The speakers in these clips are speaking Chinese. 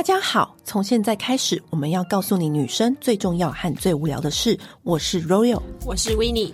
大家好，从现在开始，我们要告诉你女生最重要和最无聊的事。我是 Royal，我是 Winnie。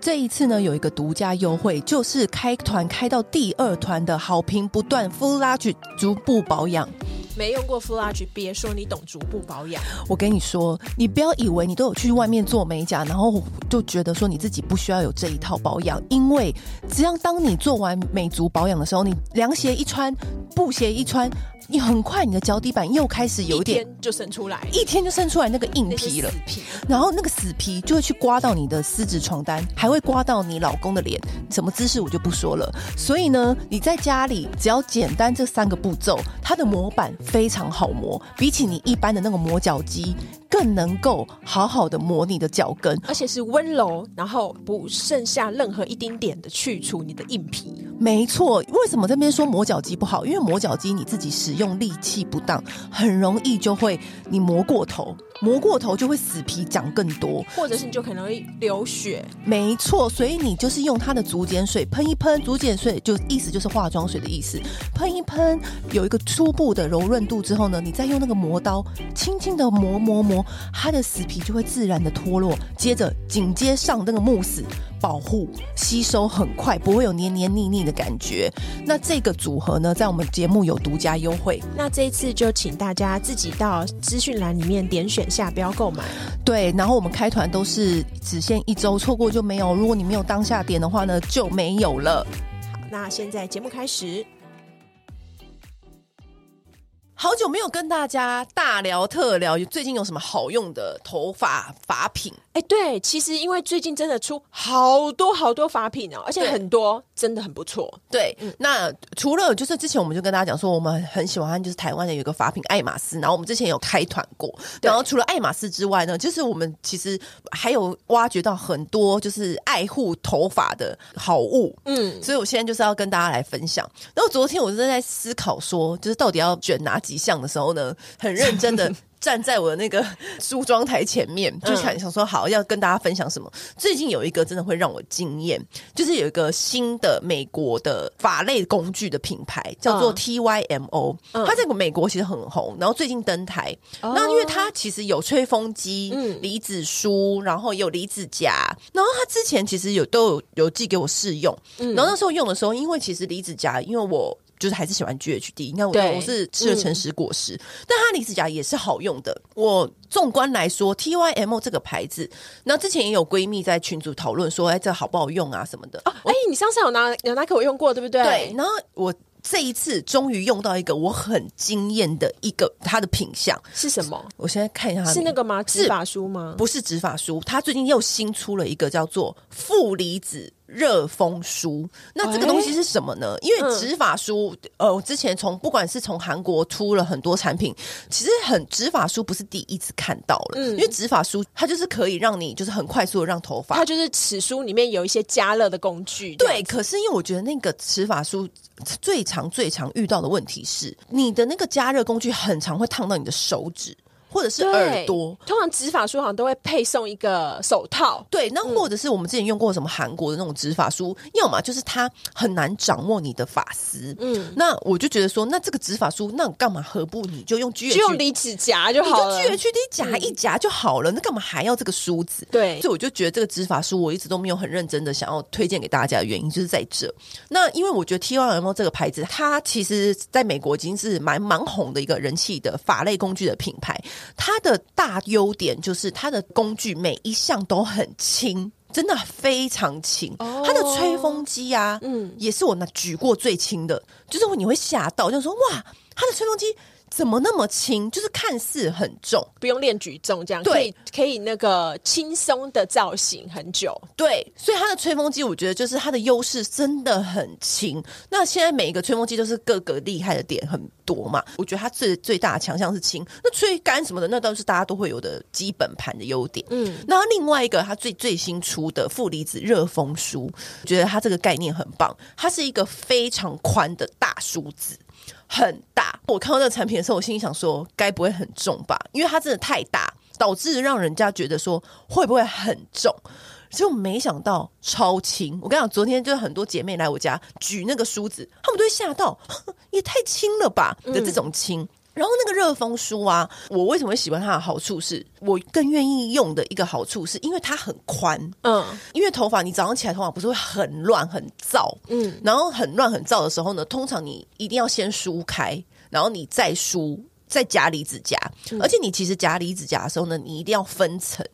这一次呢，有一个独家优惠，就是开团开到第二团的好评不断，Fullage 足部保养。没用过 Flage，别说你懂足部保养。我跟你说，你不要以为你都有去外面做美甲，然后就觉得说你自己不需要有这一套保养，因为只要当你做完美足保养的时候，你凉鞋一穿，布鞋一穿。你很快，你的脚底板又开始有点，就生出来，一天就生出来那个硬皮了，皮然后那个死皮就会去刮到你的丝质床单，还会刮到你老公的脸，什么姿势我就不说了。所以呢，你在家里只要简单这三个步骤，它的模板非常好磨，比起你一般的那个磨脚机。更能够好好的磨你的脚跟，而且是温柔，然后不剩下任何一丁点的去除你的硬皮。没错，为什么这边说磨脚机不好？因为磨脚机你自己使用力气不当，很容易就会你磨过头。磨过头就会死皮长更多，或者是你就可能会流血。没错，所以你就是用它的竹碱水喷一喷，竹碱水就意思就是化妆水的意思，喷一喷，有一个初步的柔润度之后呢，你再用那个磨刀轻轻的磨磨磨，它的死皮就会自然的脱落，接着紧接上那个慕斯。保护吸收很快，不会有黏黏腻腻的感觉。那这个组合呢，在我们节目有独家优惠。那这一次就请大家自己到资讯栏里面点选下标购买。对，然后我们开团都是只限一周，错过就没有。如果你没有当下点的话呢，就没有了。好，那现在节目开始。好久没有跟大家大聊特聊，最近有什么好用的头发发品？哎，对，其实因为最近真的出好多好多法品哦，而且很多真的很不错。对，嗯、那除了就是之前我们就跟大家讲说，我们很喜欢就是台湾的有一个法品爱马仕，然后我们之前有开团过。然后除了爱马仕之外呢，就是我们其实还有挖掘到很多就是爱护头发的好物。嗯，所以我现在就是要跟大家来分享。然后昨天我正在思考说，就是到底要选哪几。项的时候呢，很认真的 站在我的那个 梳妆台前面，就想想说好要跟大家分享什么。最近有一个真的会让我惊艳，就是有一个新的美国的法类工具的品牌，叫做 TYMO。它在美国其实很红，然后最近登台。那因为它其实有吹风机、离子梳，然后有离子夹。然后它之前其实有都有有寄给我试用，然后那时候用的时候，因为其实离子夹，因为我。就是还是喜欢 GHD，你看我对我是吃了诚实果实，嗯、但它离子夹也是好用的。我纵观来说，TYMO 这个牌子，那之前也有闺蜜在群组讨论说，哎，这好不好用啊什么的。哦哎、哦，你上次有拿有拿给我用过，对不对？对。然后我这一次终于用到一个我很惊艳的一个它的品相是什么？我现在看一下，是那个吗？直发梳吗？不是直发梳，它最近又新出了一个叫做负离子。热风梳，那这个东西是什么呢？欸、因为直发梳，嗯、呃，我之前从不管是从韩国出了很多产品，其实很直发梳不是第一次看到了，嗯、因为直发梳它就是可以让你就是很快速的让头发，它就是齿梳里面有一些加热的工具。对，可是因为我觉得那个直发梳最常最常遇到的问题是，你的那个加热工具很常会烫到你的手指。或者是耳朵，通常直发梳好像都会配送一个手套。对，那或者是我们之前用过什么韩国的那种直发梳，嗯、要么就是它很难掌握你的发丝。嗯，那我就觉得说，那这个直发梳，那干嘛何不你就用 G H，就用离子夹就好了，你就 G H D 夹一夹就好了，嗯、那干嘛还要这个梳子？对，所以我就觉得这个直发梳我一直都没有很认真的想要推荐给大家的原因就是在这。那因为我觉得 TYMO 这个牌子，它其实在美国已经是蛮蛮红的一个人气的发类工具的品牌。它的大优点就是它的工具每一项都很轻，真的非常轻。它的吹风机啊，嗯，也是我那举过最轻的，就是你会吓到，就说哇，它的吹风机。怎么那么轻？就是看似很重，不用练举重，这样对可以可以那个轻松的造型很久。对，所以它的吹风机，我觉得就是它的优势真的很轻。那现在每一个吹风机都是各个厉害的点很多嘛，我觉得它最最大的强项是轻。那吹干什么的，那都是大家都会有的基本盘的优点。嗯，那另外一个它最最新出的负离子热风梳，我觉得它这个概念很棒，它是一个非常宽的大梳子。很大，我看到这个产品的时候，我心里想说，该不会很重吧？因为它真的太大，导致让人家觉得说会不会很重。结果没想到超轻。我跟你讲，昨天就很多姐妹来我家举那个梳子，她们都会吓到，也太轻了吧的这种轻。然后那个热风梳啊，我为什么会喜欢它的好处是，我更愿意用的一个好处是因为它很宽。嗯，因为头发你早上起来头发不是会很乱很燥，嗯，然后很乱很燥的时候呢，通常你一定要先梳开，然后你再梳，再夹离子夹，嗯，而且你其实夹离子夹的时候呢，你一定要分层。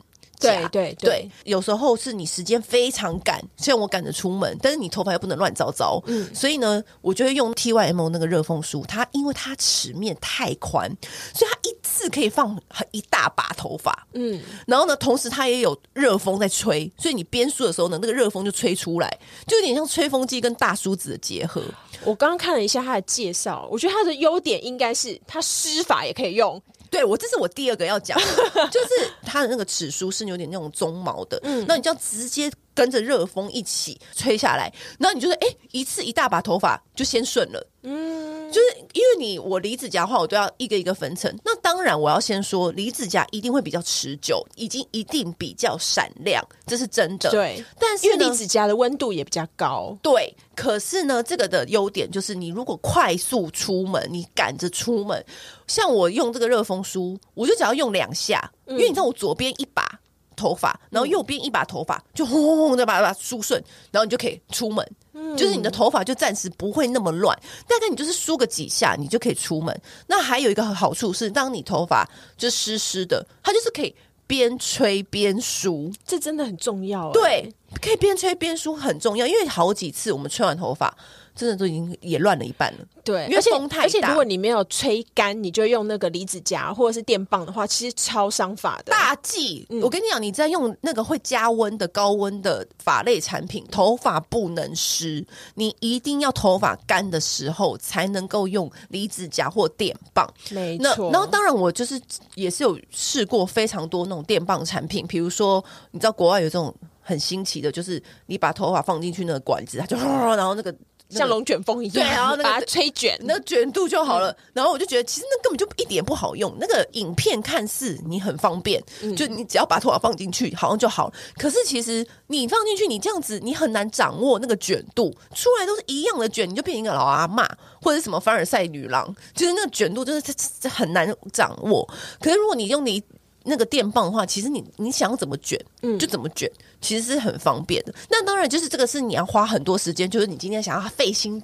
对对对，对，有时候是你时间非常赶，虽然我赶着出门，但是你头发又不能乱糟糟，嗯，所以呢，我就会用 TYMO 那个热风梳，它因为它齿面太宽，所以它一次可以放很一大把头发，嗯，然后呢，同时它也有热风在吹，所以你边梳的时候呢，那个热风就吹出来，就有点像吹风机跟大梳子的结合。我刚刚看了一下它的介绍，我觉得它的优点应该是它湿发也可以用。对，我这是我第二个要讲的，就是它的那个齿梳是有点那种鬃毛的，嗯，那你就要直接跟着热风一起吹下来，然后你就是哎，一次一大把头发就先顺了，嗯，就是因为你我离子夹的话，我都要一个一个分层，那当然我要先说离子夹一定会比较持久，已经一定比较闪亮，这是真的，对，但是因为离子夹的温度也比较高，对，可是呢，这个的优点就是你如果快速出门，你赶着出门。像我用这个热风梳，我就只要用两下，因为你知道我左边一把头发，然后右边一把头发，就轰轰轰的把它梳顺，然后你就可以出门，就是你的头发就暂时不会那么乱。大概你就是梳个几下，你就可以出门。那还有一个好处是，当你头发就湿湿的，它就是可以边吹边梳，这真的很重要。对，可以边吹边梳很重要，因为好几次我们吹完头发。真的都已经也乱了一半了，对，因为风太大。而且如果你没有吹干，你就用那个离子夹或者是电棒的话，其实超伤发的。大忌！嗯、我跟你讲，你在用那个会加温的高温的发类产品，头发不能湿，你一定要头发干的时候才能够用离子夹或电棒。没错。然后当然，我就是也是有试过非常多那种电棒产品，比如说你知道国外有这种很新奇的，就是你把头发放进去那个管子，它就 然后那个。像龙卷风一样，对，然后把它吹卷，那个卷度就好了。然后我就觉得，其实那根本就一点不好用。那个影片看似你很方便，就你只要把头发放进去，好像就好了。可是其实你放进去，你这样子，你很难掌握那个卷度，出来都是一样的卷，你就变成一个老阿妈或者什么凡尔赛女郎，就是那个卷度，就是很难掌握。可是如果你用你。那个电棒的话，其实你你想怎么卷，嗯，就怎么卷，其实是很方便的。那当然就是这个是你要花很多时间，就是你今天想要费心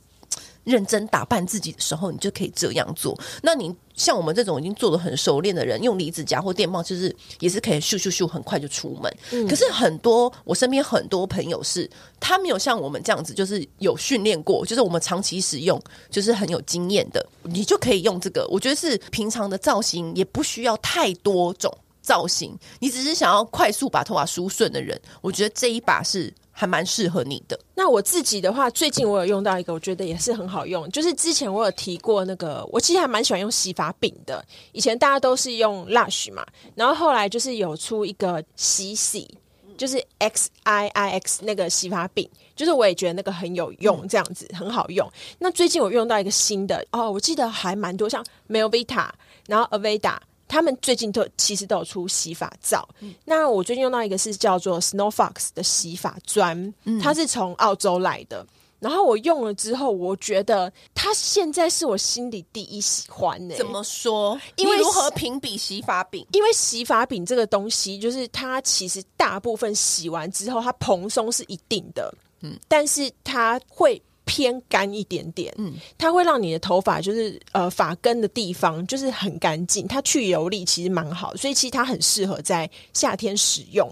认真打扮自己的时候，你就可以这样做。那你像我们这种已经做的很熟练的人，用离子夹或电棒，就是也是可以咻咻咻很快就出门。嗯，可是很多我身边很多朋友是，他没有像我们这样子，就是有训练过，就是我们长期使用，就是很有经验的，你就可以用这个。我觉得是平常的造型也不需要太多种。造型，你只是想要快速把头发梳顺的人，我觉得这一把是还蛮适合你的。那我自己的话，最近我有用到一个，我觉得也是很好用，就是之前我有提过那个，我其实还蛮喜欢用洗发饼的。以前大家都是用 Lush 嘛，然后后来就是有出一个洗洗，就是 X I I X 那个洗发饼，就是我也觉得那个很有用，这样子很好用。那最近我用到一个新的哦，我记得还蛮多，像 Melvita，然后 Aveda。他们最近都其实都有出洗发皂，嗯、那我最近用到一个是叫做 Snow Fox 的洗发砖，嗯、它是从澳洲来的。然后我用了之后，我觉得它现在是我心里第一喜欢呢、欸。怎么说？因为如何评比洗发饼？因为洗发饼这个东西，就是它其实大部分洗完之后，它蓬松是一定的，嗯，但是它会。偏干一点点，嗯，它会让你的头发就是呃发根的地方就是很干净，它去油力其实蛮好，所以其实它很适合在夏天使用。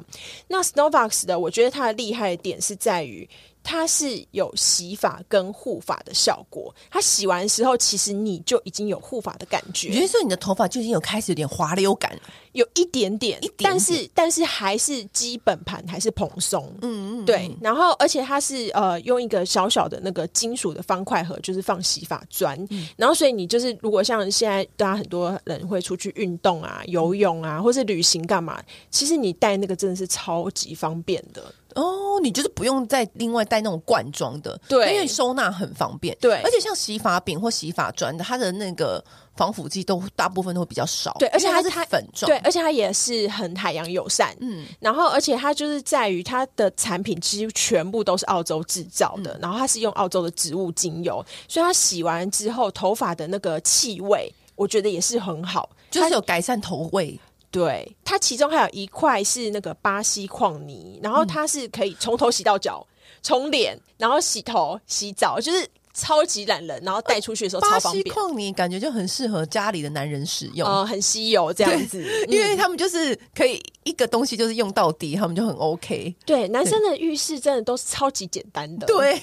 那 Snowbox 的，我觉得它的厉害的点是在于。它是有洗发跟护发的效果，它洗完的时候，其实你就已经有护发的感觉。有些时候你的头发就已经有开始有点滑溜感，有一点点，一点点，但是但是还是基本盘还是蓬松。嗯，嗯嗯，对。然后而且它是呃用一个小小的那个金属的方块盒，就是放洗发砖。嗯、然后所以你就是如果像现在大家很多人会出去运动啊、游泳啊，或是旅行干嘛，其实你带那个真的是超级方便的。哦，你就是不用再另外带那种罐装的，对，因为收纳很方便。对，而且像洗发饼或洗发砖的，它的那个防腐剂都大部分都会比较少。对，而且它是粉状，对，而且它也是很海洋友善。嗯，然后而且它就是在于它的产品几乎全部都是澳洲制造的，嗯、然后它是用澳洲的植物精油，所以它洗完之后头发的那个气味，我觉得也是很好，就是有改善头味。对，它其中还有一块是那个巴西矿泥，然后它是可以从头洗到脚，从脸，然后洗头、洗澡，就是。超级懒人，然后带出去的时候超方便。巴西矿泥感觉就很适合家里的男人使用，呃，很稀有这样子，因为他们就是可以一个东西就是用到底，他们就很 OK。对，男生的浴室真的都是超级简单的，对，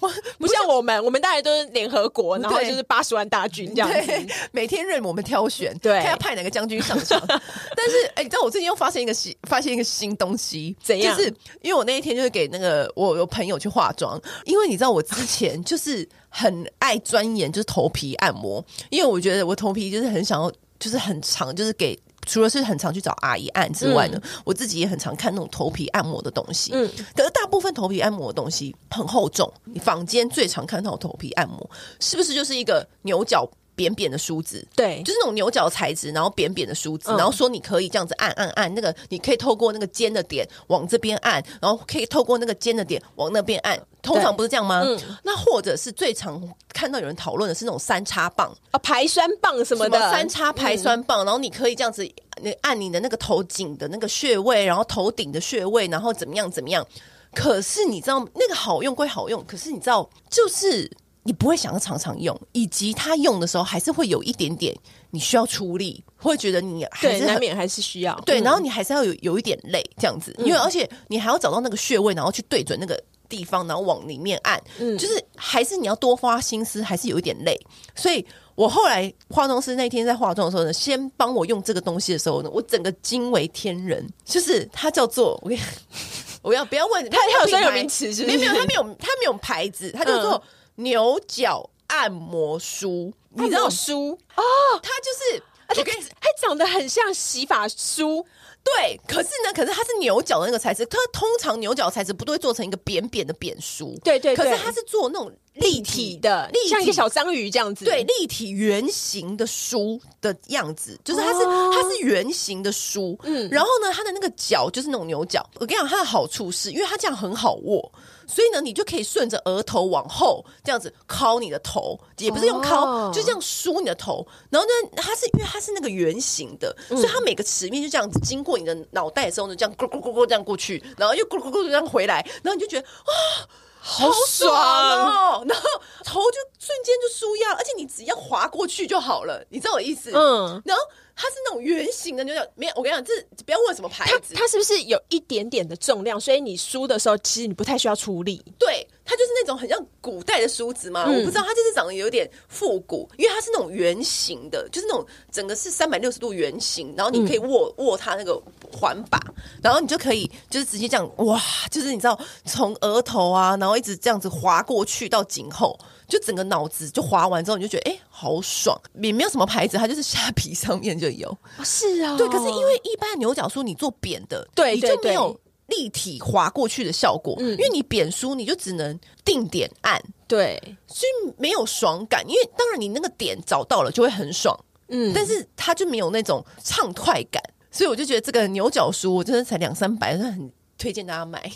我不像我们，我们大概都是联合国，然后就是八十万大军这样子，每天任我们挑选，对，看要派哪个将军上场。但是，哎，你知道我最近又发现一个新，发现一个新东西，怎样？就是因为我那一天就是给那个我有朋友去化妆，因为你知道我之前就是。很爱钻研就是头皮按摩，因为我觉得我头皮就是很想要，就是很长，就是给除了是很常去找阿姨按之外呢，嗯、我自己也很常看那种头皮按摩的东西。嗯，可是大部分头皮按摩的东西很厚重，你坊间最常看到头皮按摩是不是就是一个牛角？扁扁的梳子，对，就是那种牛角材质，然后扁扁的梳子，嗯、然后说你可以这样子按按按，那个你可以透过那个尖的点往这边按，然后可以透过那个尖的点往那边按，通常不是这样吗？嗯、那或者是最常看到有人讨论的是那种三叉棒啊，排酸棒什么的，三叉排酸棒，嗯、然后你可以这样子，你按你的那个头颈的那个穴位，然后头顶的穴位，然后怎么样怎么样。可是你知道那个好用归好用，可是你知道就是。你不会想要常常用，以及他用的时候还是会有一点点你需要出力，会觉得你还是难免还是需要对，然后你还是要有有一点累这样子，因为而且你还要找到那个穴位，然后去对准那个地方，然后往里面按，嗯，就是还是你要多花心思，还是有一点累。所以我后来化妆师那天在化妆的时候呢，先帮我用这个东西的时候呢，我整个惊为天人，就是它叫做我跟你 我要不要问它它有专有名词是不是？没有，它没有，它没有牌子，它叫做。牛角按摩梳，你知道梳哦？它就是，而且它长得很像洗发梳。对，可是呢，可是它是牛角的那个材质，它通常牛角材质不都会做成一个扁扁的扁梳？对对，可是它是做那种立体的，像一个小章鱼这样子，对，立体圆形的梳的样子，就是它是它是圆形的梳，嗯，然后呢，它的那个角就是那种牛角。我跟你讲，它的好处是因为它这样很好握。所以呢，你就可以顺着额头往后这样子敲你的头，也不是用敲，哦、就这样梳你的头。然后呢，它是因为它是那个圆形的，嗯、所以它每个齿面就这样子经过你的脑袋的时候呢，这样咕咕咕咕这样过去，然后又咕咕咕这样回来，然后你就觉得啊，好爽哦！然后头就瞬间就舒压，而且你只要滑过去就好了，你知道我意思？嗯，然后。它是那种圆形的，牛角没有。我跟你讲，这不要问什么牌子，它，它是不是有一点点的重量？所以你梳的时候，其实你不太需要出力。对，它就是那种很像古代的梳子嘛。嗯、我不知道，它就是长得有点复古，因为它是那种圆形的，就是那种整个是三百六十度圆形，然后你可以握、嗯、握它那个环把，然后你就可以就是直接这样哇，就是你知道从额头啊，然后一直这样子滑过去到颈后。就整个脑子就滑完之后，你就觉得哎、欸，好爽！也没有什么牌子，它就是虾皮上面就有。是啊，对。可是因为一般牛角梳你做扁的，对，你就没有立体滑过去的效果。嗯，因为你扁梳你就只能定点按，对，所以没有爽感。因为当然你那个点找到了就会很爽，嗯，但是它就没有那种畅快感。所以我就觉得这个牛角梳我真的才两三百，很。推荐大家买，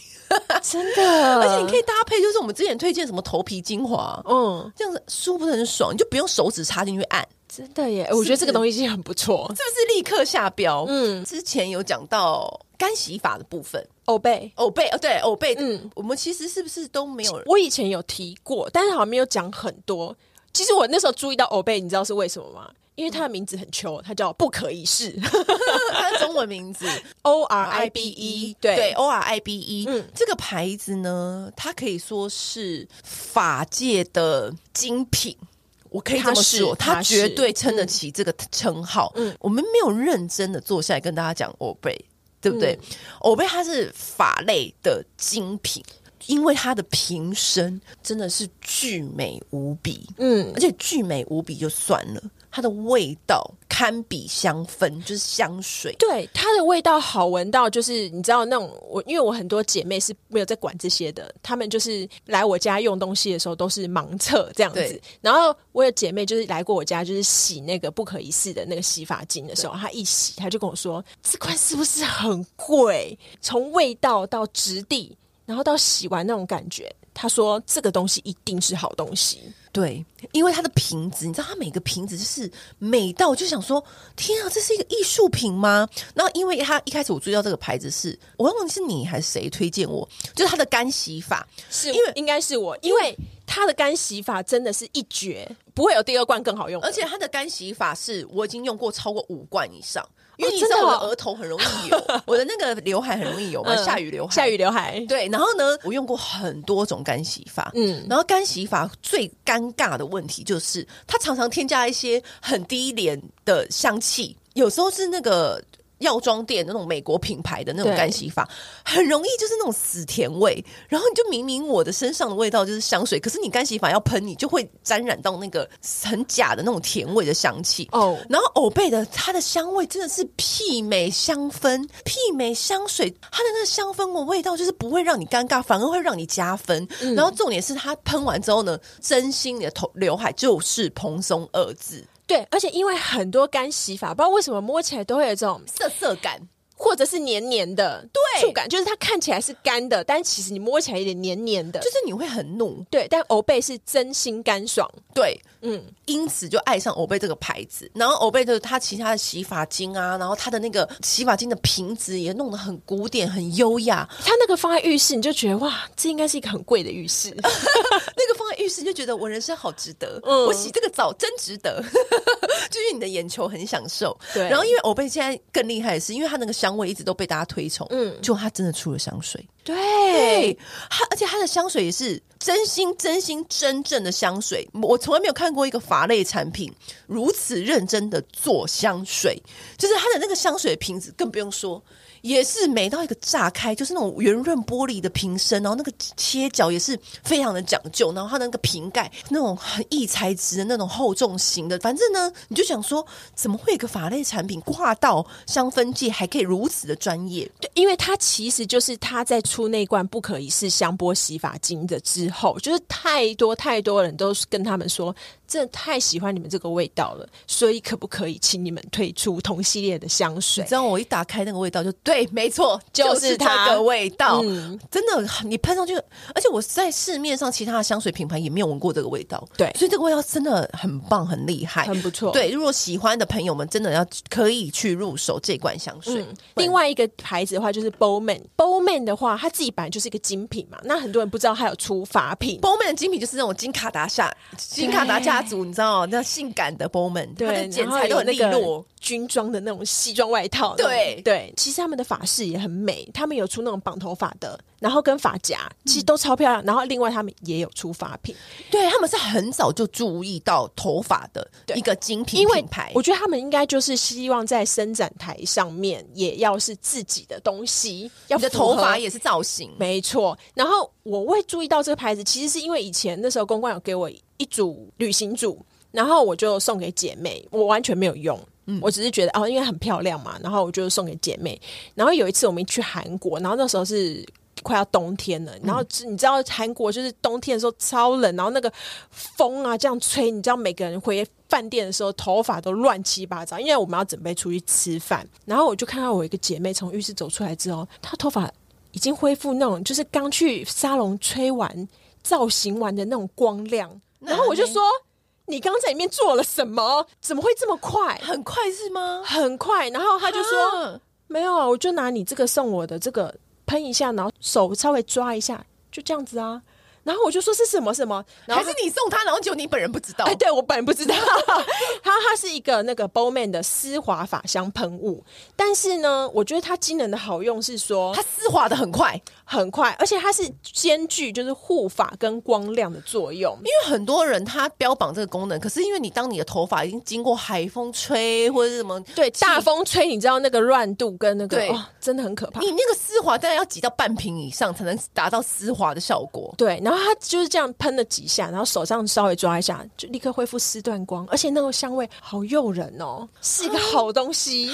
真的，而且你可以搭配，就是我们之前推荐什么头皮精华，嗯，这样子梳不是很爽，你就不用手指插进去按，真的耶！我觉得这个东西其实很不错，是不是立刻下标？嗯，之前有讲到干洗法的部分，欧贝，欧贝，哦，对，欧贝，嗯，我们其实是不是都没有？我以前有提过，但是好像没有讲很多。其实我那时候注意到欧贝，你知道是为什么吗？因为它的名字很秋，它叫不可一世，它的中文名字 O R I B E，对。对，O R I B E，嗯，这个牌子呢，它可以说是法界的精品，我可以这么说，它，它绝对撑得起这个称号。嗯，我们没有认真的坐下来跟大家讲欧贝，对不对？欧贝、嗯、它是法类的精品。因为它的瓶身真的是巨美无比，嗯，而且巨美无比就算了，它的味道堪比香氛，就是香水。对，它的味道好闻到，就是你知道那种我，因为我很多姐妹是没有在管这些的，她们就是来我家用东西的时候都是盲测这样子。然后我有姐妹就是来过我家，就是洗那个不可一世的那个洗发精的时候，她一洗，她就跟我说：“这款是不是很贵？从味道到质地，然后到洗完那种感觉。”她说：“这个东西一定是好东西。”对，因为它的瓶子，你知道，它每个瓶子就是美到，我就想说，天啊，这是一个艺术品吗？然后，因为它一开始我注意到这个牌子是，我忘记是你还是谁推荐我，就是它的干洗法，是因为应该是我，因为它的干洗法真的是一绝，不会有第二罐更好用，而且它的干洗法是我已经用过超过五罐以上。因为你知道我的额头很容易油，我的那个刘海很容易油嘛，下雨刘海，下雨刘海。对，然后呢，我用过很多种干洗法，嗯，然后干洗法最尴尬的问题就是，它常常添加一些很低廉的香气，有时候是那个。药妆店那种美国品牌的那种干洗法，很容易就是那种死甜味。然后你就明明我的身上的味道就是香水，可是你干洗法要喷，你就会沾染到那个很假的那种甜味的香气哦。然后欧贝的它的香味真的是媲美香氛，媲美香水，它的那个香氛的味道就是不会让你尴尬，反而会让你加分。嗯、然后重点是它喷完之后呢，真心你的头刘海就是蓬松二字。对，而且因为很多干洗法，不知道为什么摸起来都会有这种涩涩感。或者是黏黏的，对，触感就是它看起来是干的，但其实你摸起来有点黏黏的，就是你会很怒。对，但欧贝是真心干爽，对，嗯，因此就爱上欧贝这个牌子。然后欧贝的它其他的洗发精啊，然后它的那个洗发精的瓶子也弄得很古典、很优雅。它那个放在浴室，你就觉得哇，这应该是一个很贵的浴室。那个放在浴室，就觉得我人生好值得，嗯、我洗这个澡真值得，就是你的眼球很享受。对，然后因为欧贝现在更厉害的是，因为它那个香。香味一直都被大家推崇，嗯，就他真的出了香水，对，他而且他的香水也是真心、真心、真正的香水。我从来没有看过一个法类产品如此认真的做香水，就是他的那个香水瓶子，更不用说。也是美到一个炸开，就是那种圆润玻璃的瓶身，然后那个切角也是非常的讲究，然后它的那个瓶盖那种很异材质的那种厚重型的，反正呢，你就想说，怎么会有个法类产品挂到香氛界还可以如此的专业？对，因为它其实就是他在出那罐不可一世香波洗发精的之后，就是太多太多人都跟他们说。真的太喜欢你们这个味道了，所以可不可以请你们推出同系列的香水？你知道我一打开那个味道就对，没错，就是它的味道。嗯、真的，你喷上去，而且我在市面上其他的香水品牌也没有闻过这个味道。对，所以这个味道真的很棒，很厉害，很不错。对，如果喜欢的朋友们真的要可以去入手这罐香水。嗯、另外一个牌子的话就是 Bowman，Bowman 的话，它自己本来就是一个精品嘛。那很多人不知道它有出法品，Bowman 的精品就是那种金卡达下，金卡达家族，你知道那性感的 Bowman，对，它的剪裁都很利落。军装的那种西装外套，对对，其实他们的发饰也很美，他们有出那种绑头发的，然后跟发夹，其实都超漂亮。嗯、然后另外他们也有出发品，对，他们是很早就注意到头发的一个精品品牌。我觉得他们应该就是希望在伸展台上面也要是自己的东西，要你的头发也是造型，没错。然后我会注意到这个牌子，其实是因为以前那时候公关有给我一组旅行组，然后我就送给姐妹，我完全没有用。我只是觉得哦，因为很漂亮嘛，然后我就送给姐妹。然后有一次我们去韩国，然后那时候是快要冬天了，然后你知道韩国就是冬天的时候超冷，然后那个风啊这样吹，你知道每个人回饭店的时候头发都乱七八糟，因为我们要准备出去吃饭。然后我就看到我一个姐妹从浴室走出来之后，她头发已经恢复那种就是刚去沙龙吹完造型完的那种光亮，然后我就说。你刚刚在里面做了什么？怎么会这么快？很快是吗？很快。然后他就说：“没有啊，我就拿你这个送我的这个喷一下，然后手稍微抓一下，就这样子啊。”然后我就说是什么什么，然后还是你送他，然后就你本人不知道？哎，对我本人不知道。它它是一个那个 Bowman 的丝滑发香喷雾，但是呢，我觉得它惊人的好用是说它丝滑的很快很快，而且它是兼具就是护发跟光亮的作用。因为很多人他标榜这个功能，可是因为你当你的头发已经经过海风吹或者是什么对大风吹，你知道那个乱度跟那个对、哦、真的很可怕。你那个丝滑大概要挤到半瓶以上才能达到丝滑的效果。对。然后他就是这样喷了几下，然后手上稍微抓一下，就立刻恢复丝缎光，而且那个香味好诱人哦，是一个好东西。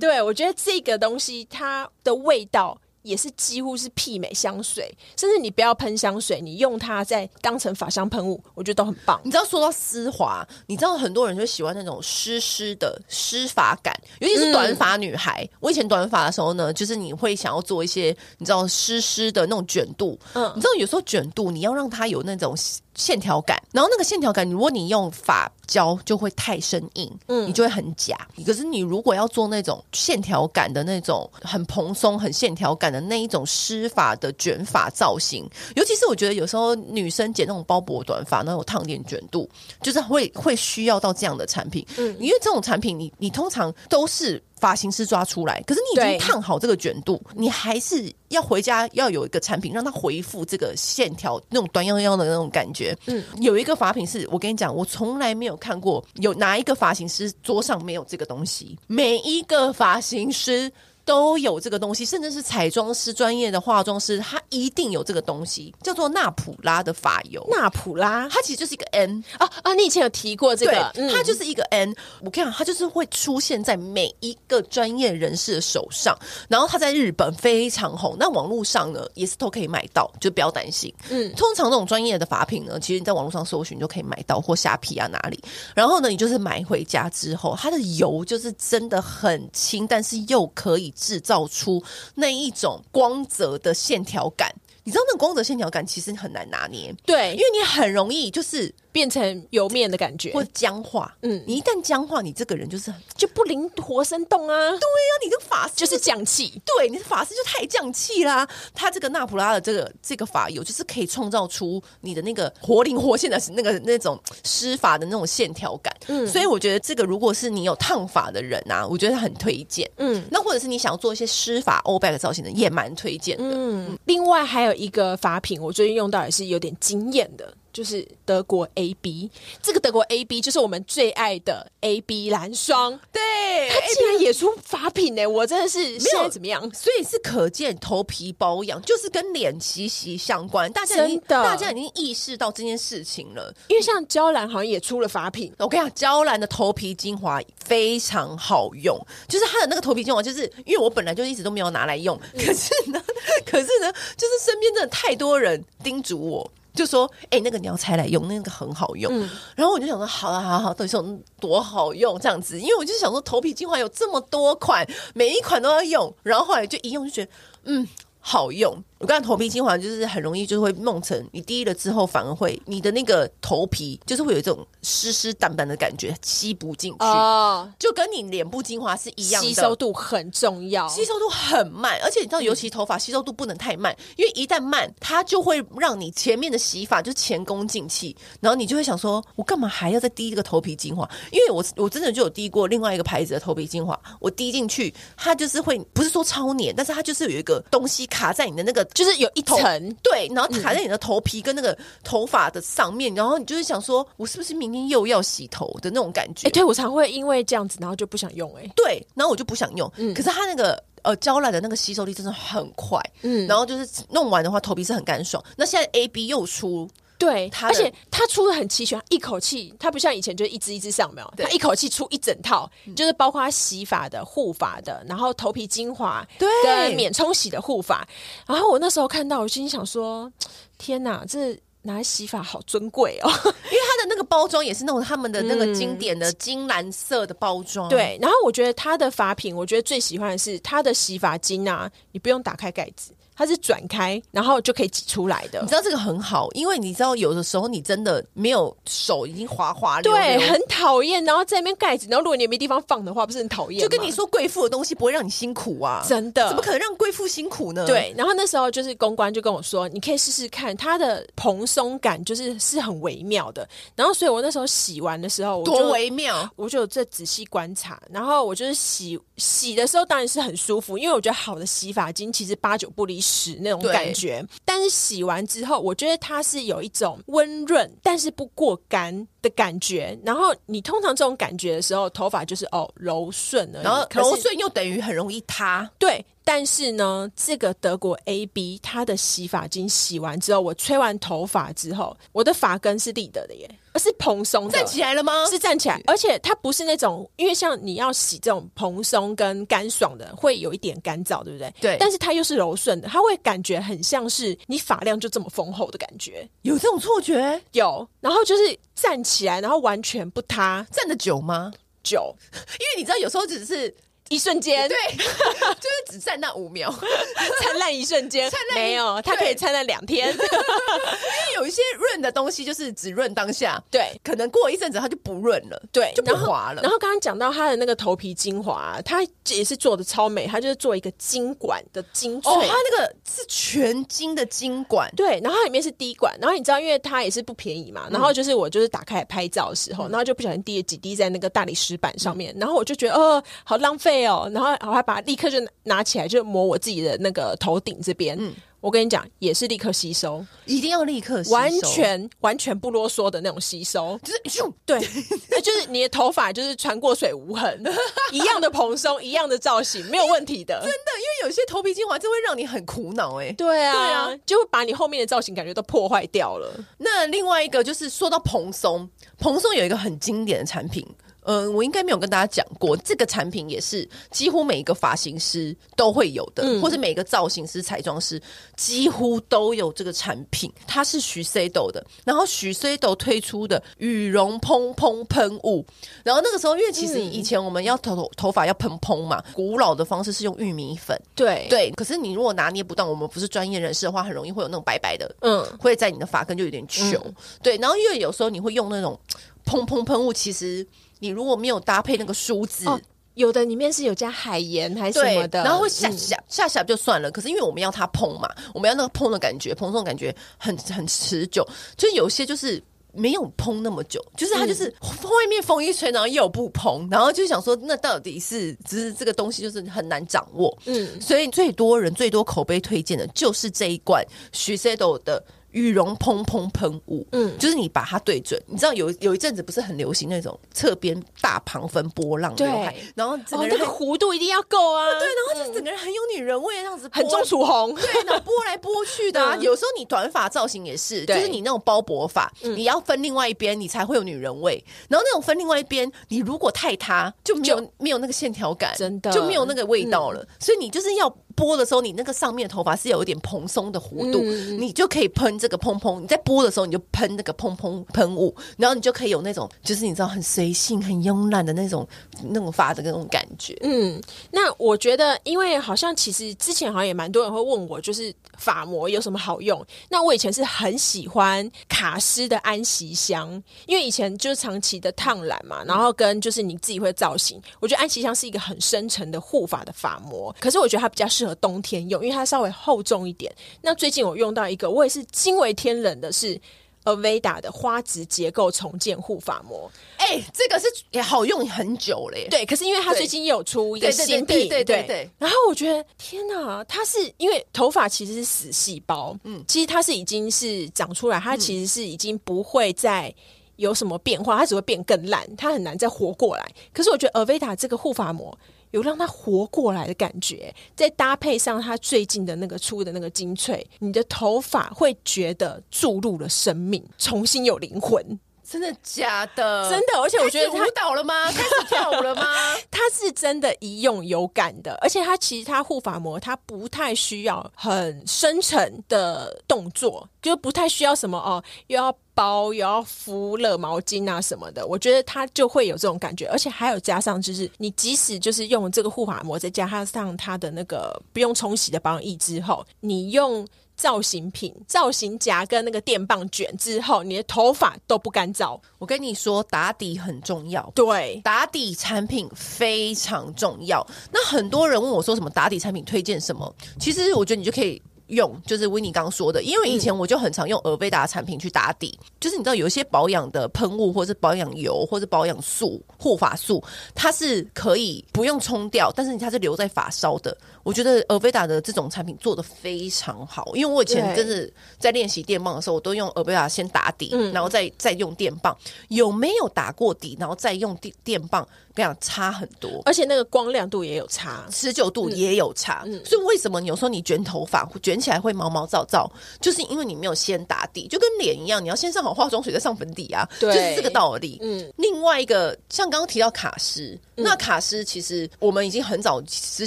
对，我觉得这个东西它的味道。也是几乎是媲美香水，甚至你不要喷香水，你用它再当成法香喷雾，我觉得都很棒。你知道说到丝滑，你知道很多人就喜欢那种湿湿的湿发感，尤其是短发女孩。嗯、我以前短发的时候呢，就是你会想要做一些你知道湿湿的那种卷度，嗯，你知道有时候卷度你要让它有那种。线条感，然后那个线条感，如果你用发胶就会太生硬，嗯，你就会很假。可是你如果要做那种线条感的那种很蓬松、很线条感的那一种湿发的卷发造型，尤其是我觉得有时候女生剪那种鲍勃短发，那种烫点卷度，就是会会需要到这样的产品，嗯，因为这种产品你你通常都是。发型师抓出来，可是你已经烫好这个卷度，你还是要回家要有一个产品让它恢复这个线条那种短腰腰的那种感觉。嗯，有一个发品是我跟你讲，我从来没有看过有哪一个发型师桌上没有这个东西，每一个发型师。都有这个东西，甚至是彩妆师、专业的化妆师，他一定有这个东西，叫做纳普拉的发油。纳普拉，它其实就是一个 N 啊啊！你以前有提过这个，对，它就是一个 N。我跟你讲，它就是会出现在每一个专业人士的手上，然后它在日本非常红，那网络上呢也是都可以买到，就不要担心。嗯，通常这种专业的发品呢，其实你在网络上搜寻就可以买到，或虾皮啊哪里。然后呢，你就是买回家之后，它的油就是真的很轻，但是又可以。制造出那一种光泽的线条感，你知道那个光泽线条感其实很难拿捏，对，因为你很容易就是。变成油面的感觉，或僵化。嗯，你一旦僵化，你这个人就是就不灵活生动啊。对呀，你这个发丝就是降气。对，你的发丝就太降气啦。他这个纳普拉的这个这个发油，就是可以创造出你的那个活灵活现的那个那种湿发的那种线条感。嗯，所以我觉得这个如果是你有烫发的人啊，我觉得很推荐。嗯，那或者是你想要做一些湿发欧巴的造型的，也蛮推荐的。嗯，另外还有一个法品，我最近用到也是有点惊艳的。就是德国 A B，这个德国 A B 就是我们最爱的 A B 蓝霜。对，它竟然也出法品呢、欸！我真的是现在怎么样？所以是可见头皮保养就是跟脸息息相关。大家已经大家已经意识到这件事情了。因为像娇兰好像也出了法品。我跟你讲，娇兰的头皮精华非常好用，就是它的那个头皮精华，就是因为我本来就一直都没有拿来用，可是呢，可是呢，就是身边真的太多人叮嘱我。就说，哎、欸，那个你要拆来用，那个很好用。嗯、然后我就想说，好啊，好啊，好，到底是有多好用这样子？因为我就想说，头皮精华有这么多款，每一款都要用。然后后来就一用就觉得，嗯，好用。我刚才头皮精华就是很容易就会弄成你滴了之后反而会你的那个头皮就是会有一种湿湿淡淡的感觉吸不进去哦，就跟你脸部精华是一样的，吸收度很重要，吸收度很慢，而且你知道尤其头发吸收度不能太慢，因为一旦慢它就会让你前面的洗发就前功尽弃，然后你就会想说我干嘛还要再滴这个头皮精华？因为我我真的就有滴过另外一个牌子的头皮精华，我滴进去它就是会不是说超黏，但是它就是有一个东西卡在你的那个。就是有一层，对，然后卡在你的头皮跟那个头发的上面，嗯、然后你就是想说，我是不是明天又要洗头的那种感觉？哎、欸，对我常会因为这样子，然后就不想用、欸。哎，对，然后我就不想用。嗯，可是它那个呃娇兰的那个吸收力真的很快。嗯，然后就是弄完的话，头皮是很干爽。那现在 A B 又出。对，而且它出的很齐全，一口气，它不像以前就一支一支上，没有，它一口气出一整套，就是包括洗发的、护发的，然后头皮精华，对，跟免冲洗的护发。然后我那时候看到，我心想说：天哪，这拿来洗发好尊贵哦！因为它的那个包装也是那种他们的那个经典的金蓝色的包装。对，然后我觉得它的发品，我觉得最喜欢的是它的洗发精啊，你不用打开盖子。它是转开，然后就可以挤出来的。你知道这个很好，因为你知道有的时候你真的没有手已经滑滑溜溜，对，很讨厌。然后在那边盖子，然后如果你没地方放的话，不是很讨厌？就跟你说，贵妇的东西不会让你辛苦啊，真的，怎么可能让贵妇辛苦呢？对。然后那时候就是公关就跟我说，你可以试试看，它的蓬松感就是是很微妙的。然后所以我那时候洗完的时候，我就多微妙，我就在仔细观察。然后我就是洗洗的时候当然是很舒服，因为我觉得好的洗发精其实八九不离屎那种感觉。但是洗完之后，我觉得它是有一种温润，但是不过干的感觉。然后你通常这种感觉的时候，头发就是哦柔顺然后柔顺又等于很容易塌。对。但是呢，这个德国 AB 它的洗发精洗完之后，我吹完头发之后，我的发根是立的的耶，而是蓬松的。站起来了吗？是站起来，而且它不是那种，因为像你要洗这种蓬松跟干爽的，会有一点干燥，对不对？对。但是它又是柔顺的，它会感觉很像是你发量就这么丰厚的感觉，有这种错觉？有。然后就是站起来，然后完全不塌。站得久吗？久，因为你知道有时候只是。一瞬间，对，就是只站那五秒，灿烂一瞬间，灿烂没有，它可以灿烂两天。因为有一些润的东西，就是只润当下，对，可能过一阵子它就不润了，对，就不滑了。然后刚刚讲到它的那个头皮精华，它也是做的超美，它就是做一个金管的精粹，哦，它那个是全金的金管，对，然后它里面是滴管，然后你知道，因为它也是不便宜嘛，然后就是我就是打开来拍照的时候，然后就不小心滴了几滴在那个大理石板上面，然后我就觉得哦，好浪费。哦，然后我还把它立刻就拿起来，就抹我自己的那个头顶这边。嗯，我跟你讲，也是立刻吸收，一定要立刻吸收，完全完全不啰嗦的那种吸收，就是咻，对，就是你的头发就是穿过水无痕，一样的蓬松，一样的造型，没有问题的。真的，因为有些头皮精华，就会让你很苦恼哎。对啊，对啊，就会把你后面的造型感觉都破坏掉了。那另外一个就是说到蓬松，蓬松有一个很经典的产品。嗯、呃，我应该没有跟大家讲过，这个产品也是几乎每一个发型师都会有的，嗯、或者每一个造型师、彩妆师几乎都有这个产品。它是许 C 豆的，然后许 C 豆推出的羽绒蓬蓬喷雾。然后那个时候，因为其实以前我们要头头头发要蓬蓬嘛，古老的方式是用玉米粉。对对，可是你如果拿捏不当，我们不是专业人士的话，很容易会有那种白白的，嗯，会在你的发根就有点糗。嗯、对，然后因为有时候你会用那种蓬蓬喷雾，其实。你如果没有搭配那个梳子，哦，有的里面是有加海盐还是什么的，然后会下下下下就算了。可是因为我们要它碰嘛，我们要那个碰的感觉，蓬松的感觉很很持久。就有些就是没有蓬那么久，就是它就是外面风一吹，然后又不蓬，然后就想说那到底是只是这个东西就是很难掌握。嗯，所以最多人最多口碑推荐的就是这一罐 Shiseido 的。羽绒蓬蓬喷雾，嗯，就是你把它对准，你知道有有一阵子不是很流行那种侧边大旁分波浪刘海，然后整个人、哦、那个弧度一定要够啊，对，然后就整个人很有女人味，这样子很钟楚红，对，然后拨来拨去的、啊。嗯、有时候你短发造型也是，就是你那种包脖发，嗯、你要分另外一边，你才会有女人味。然后那种分另外一边，你如果太塌，就没有就没有那个线条感，真的就没有那个味道了。嗯、所以你就是要。拨的时候，你那个上面的头发是有一点蓬松的弧度，嗯、你就可以喷这个蓬蓬。你在拨的时候，你就喷那个蓬蓬喷雾，然后你就可以有那种，就是你知道很随性、很慵懒的那种那种发的那种感觉。嗯，那我觉得，因为好像其实之前好像也蛮多人会问我，就是发膜有什么好用？那我以前是很喜欢卡诗的安息香，因为以前就是长期的烫染嘛，然后跟就是你自己会造型，我觉得安息香是一个很深沉的护发的发膜。可是我觉得它比较适合冬天用，因为它稍微厚重一点。那最近我用到一个，我也是惊为天人的是 Aveda 的花植结构重建护发膜。哎、欸，这个是也好用很久了耶。对，可是因为它最近也有出一个新品，对对对，对，对，对。然后我觉得天哪，它是因为头发其实是死细胞，嗯，其实它是已经是长出来，它其实是已经不会再有什么变化，它只会变更烂，它很难再活过来。可是我觉得 Aveda 这个护发膜。有让它活过来的感觉，再搭配上它最近的那个出的那个精粹，你的头发会觉得注入了生命，重新有灵魂。真的假的？真的，而且我觉得它舞蹈了吗？开始跳舞了吗？它是真的一用有感的，而且它其实它护发膜它不太需要很深沉的动作，就不太需要什么哦，又要包又要敷热毛巾啊什么的。我觉得它就会有这种感觉，而且还有加上就是你即使就是用这个护发膜，再加上它的那个不用冲洗的保养液之后，你用。造型品、造型夹跟那个电棒卷之后，你的头发都不干燥。我跟你说，打底很重要。对，打底产品非常重要。那很多人问我说，什么打底产品推荐什么？其实我觉得你就可以用，就是维尼刚刚说的，因为以前我就很常用尔贝达产品去打底，嗯、就是你知道有一些保养的喷雾，或是保养油，或是保养素、护发素，它是可以不用冲掉，但是它是留在发梢的。我觉得尔贝达的这种产品做的非常好，因为我以前真是在练习电棒的时候，我都用尔贝达先打底，嗯、然后再再用电棒。有没有打过底，然后再用电电棒？这样差很多，而且那个光亮度也有差，持久度也有差。所以为什么有时候你卷头发卷起来会毛毛躁躁，就是因为你没有先打底，就跟脸一样，你要先上好化妆水再上粉底啊，对就是这个道理。嗯，另外一个像刚刚提到卡诗，嗯、那卡诗其实我们已经很早之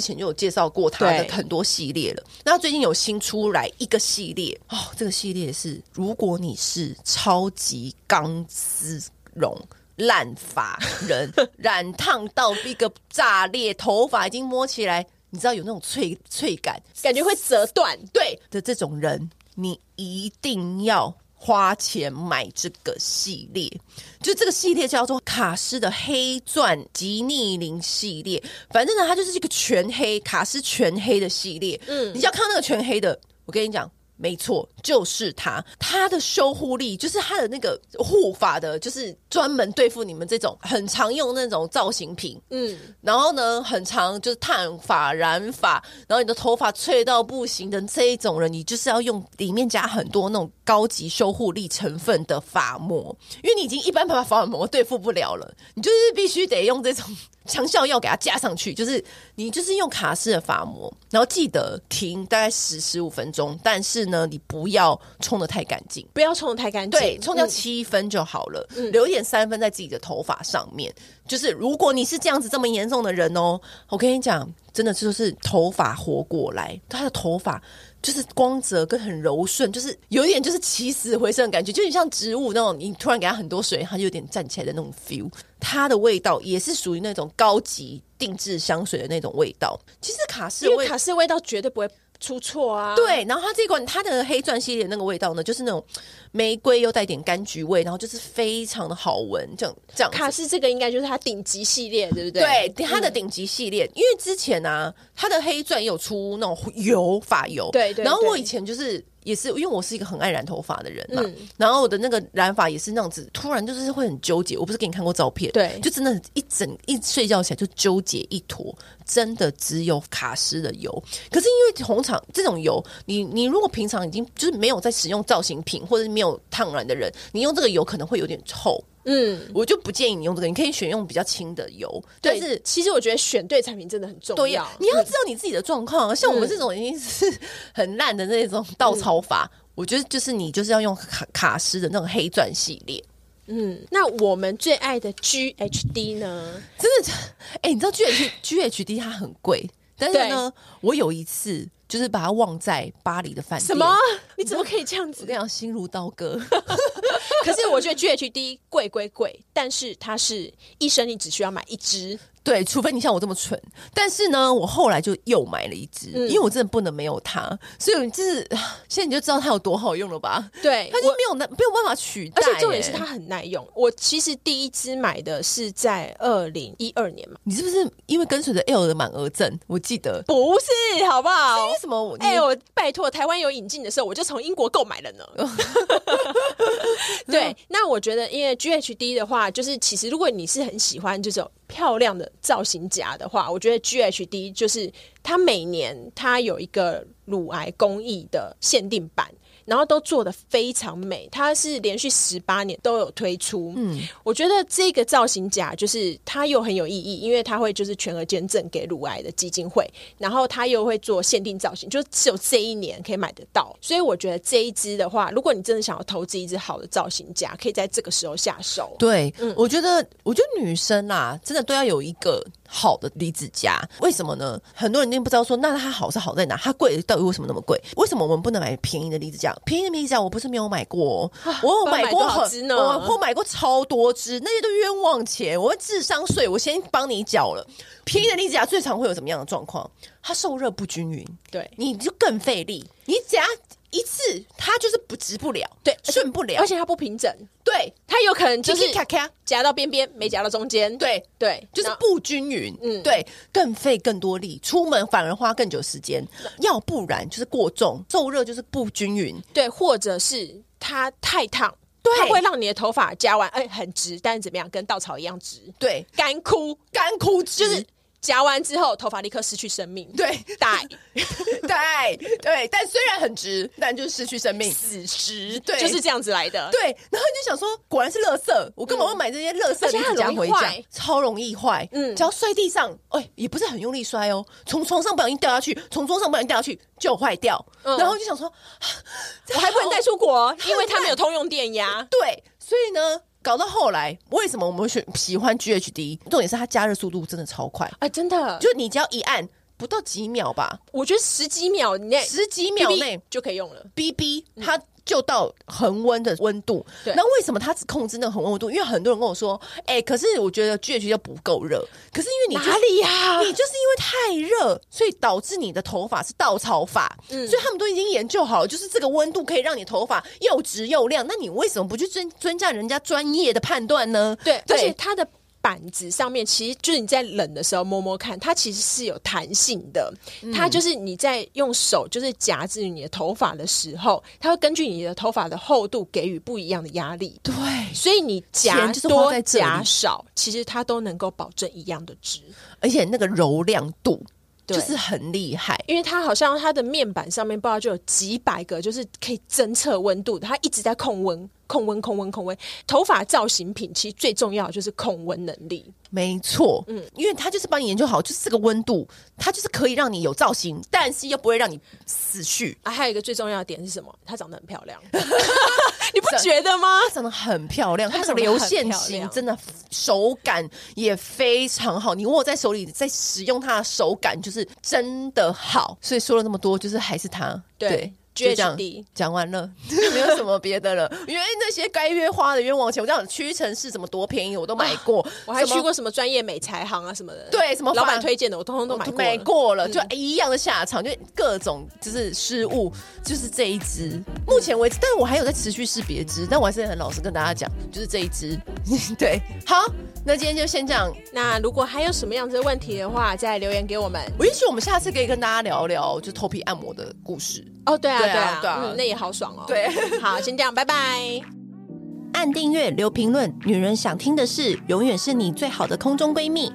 前就有介绍过它的很多系列了。那最近有新出来一个系列哦，这个系列是如果你是超级钢丝绒。烂发人 染烫到一个炸裂，头发已经摸起来，你知道有那种脆脆感，感觉会折断。对的，这种人你一定要花钱买这个系列。就这个系列叫做卡诗的黑钻吉逆鳞系列，反正呢，它就是一个全黑卡诗全黑的系列。嗯，你只要看到那个全黑的，我跟你讲。没错，就是它，它的修护力就是它的那个护发的，就是专门对付你们这种很常用那种造型品，嗯，然后呢，很常就是烫发、染发，然后你的头发脆到不行的这一种人，你就是要用里面加很多那种高级修护力成分的发膜，因为你已经一般把发膜对付不了了，你就是必须得用这种。强效药给它加上去，就是你就是用卡式的发膜，然后记得停大概十十五分钟，但是呢，你不要冲的太干净，不要冲的太干净，对，冲掉七分就好了，嗯、留一点三分在自己的头发上面。就是如果你是这样子这么严重的人哦，我跟你讲，真的就是头发活过来，他的头发。就是光泽跟很柔顺，就是有一点就是起死回生的感觉，就你像植物那种，你突然给它很多水，它就有点站起来的那种 feel。它的味道也是属于那种高级定制香水的那种味道。其实卡士，因为卡士的味道绝对不会。出错啊！对，然后它这款它的黑钻系列那个味道呢，就是那种玫瑰又带点柑橘味，然后就是非常的好闻，这样这样。卡诗这个应该就是它顶级系列，对不对？对，它的顶级系列，嗯、因为之前啊，它的黑钻也有出那种油发油，对，对对。然后我以前就是。也是因为我是一个很爱染头发的人嘛，嗯、然后我的那个染发也是那样子，突然就是会很纠结。我不是给你看过照片，对，就真的，一整一睡觉起来就纠结一坨，真的只有卡诗的油。可是因为红场这种油，你你如果平常已经就是没有在使用造型品或者是没有烫染的人，你用这个油可能会有点臭。嗯，我就不建议你用这个，你可以选用比较轻的油。对但是其实我觉得选对产品真的很重要呀。你要知道你自己的状况，嗯、像我们这种已经是 很烂的那种稻草法，嗯、我觉得就是你就是要用卡卡诗的那种黑钻系列。嗯，那我们最爱的 GHD 呢？真的，哎、欸，你知道 GH GHD 它很贵，但是呢，我有一次。就是把它忘在巴黎的饭店。什么？你怎么可以这样子？我跟你讲心如刀割。可是我觉得 GHD 贵归贵，但是它是一生你只需要买一支。对，除非你像我这么蠢。但是呢，我后来就又买了一支，嗯、因为我真的不能没有它。所以就是现在你就知道它有多好用了吧？对，它就没有那没有办法取代。而且重点是它很耐用。我其实第一支买的是在二零一二年嘛。你是不是因为跟随着 L 的满额赠？我记得不是，好不好？为什么？哎、欸，我拜托，台湾有引进的时候，我就从英国购买了呢。对，那我觉得，因为 GHD 的话，就是其实如果你是很喜欢这种。漂亮的造型夹的话，我觉得 GHD 就是它每年它有一个乳癌公益的限定版。然后都做的非常美，它是连续十八年都有推出。嗯，我觉得这个造型夹就是它又很有意义，因为它会就是全额捐赠给乳癌的基金会，然后它又会做限定造型，就只有这一年可以买得到。所以我觉得这一支的话，如果你真的想要投资一支好的造型夹，可以在这个时候下手。对，嗯，我觉得，我觉得女生啊，真的都要有一个。好的离子夹，为什么呢？很多人一定不知道说，那它好是好在哪？它贵到底为什么那么贵？为什么我们不能买便宜的离子夹？便宜的米子夹我不是没有买过，啊、我有买过很我我买过超多支，那些都冤枉钱，我会智商税，我先帮你缴了。便宜的米子夹最常会有什么样的状况？它受热不均匀，对，你就更费力。你夹一次它就是不直不了，对，顺不了，而且它不平整，对，它有可能就是咔咔。夹到边边，没夹到中间，对对，就是不均匀，嗯，对，更费更多力，出门反而花更久时间，要不然就是过重，受热就是不均匀，对，或者是它太烫。它会让你的头发夹完，哎、欸，很直，但是怎么样，跟稻草一样直，对，干枯，干枯直，就是夹完之后，头发立刻失去生命，对，带，对，对，但虽然很直，但就是失去生命，死直，对，就是这样子来的，对。然后你就想说，果然是垃圾，我干嘛要买这些垃圾？你夹回家，超容易坏，嗯，只要摔地上，哎、欸，也不是很用力摔哦，从床上不小心掉下去，从桌上不小心掉下去就坏掉，嗯、然后就想说，我还不能带出国，因为它没有通用电压，对，所以呢。搞到后来，为什么我们选喜欢 GHD？重点是它加热速度真的超快，哎、欸，真的，就你只要一按，不到几秒吧，我觉得十几秒内，十几秒内就可以用了。BB 它。嗯就到恒温的温度，对。那为什么它只控制那个恒温温度？因为很多人跟我说，哎、欸，可是我觉得 GH 就不够热。可是因为你、就是、哪里呀、啊？你就是因为太热，所以导致你的头发是稻草发。嗯，所以他们都已经研究好了，就是这个温度可以让你头发又直又亮。那你为什么不去尊尊重人家专业的判断呢？对，对，而且它的。板子上面其实就是你在冷的时候摸摸看，它其实是有弹性的。嗯、它就是你在用手就是夹住你的头发的时候，它会根据你的头发的厚度给予不一样的压力。对，所以你夹多夹少，其实它都能够保证一样的值，而且那个柔亮度。就是很厉害，因为它好像它的面板上面不知道就有几百个，就是可以侦测温度的，它一直在控温、控温、控温、控温。头发造型品其实最重要的就是控温能力。没错，嗯，因为它就是帮你研究好，就是这个温度，它就是可以让你有造型，但是又不会让你死去。啊，还有一个最重要的点是什么？它长得很漂亮，你不觉得吗？它长得很漂亮，它那个流线型真的手感也非常好，你握在手里，在使用它的手感就是真的好。所以说了那么多，就是还是它，对。对就这样讲完了，没有什么别的了。因为那些该约花的冤枉钱，我这样屈臣氏怎么多便宜，我都买过。啊、我还去过什么专业美材行啊什么的。对，什么老板推荐的，我通通都买过了。买过了，就一样的下场，就各种就是失误，就是这一支。目前为止，但是我还有在持续试别支，但我还是很老实跟大家讲，就是这一支。对，好，那今天就先这样。那如果还有什么样子的问题的话，再留言给我们。我也许我们下次可以跟大家聊聊，就头皮按摩的故事。哦，对啊，对啊，对啊，嗯，那也好爽哦。对，好，先这样，拜拜。按订阅，留评论，女人想听的事，永远是你最好的空中闺蜜。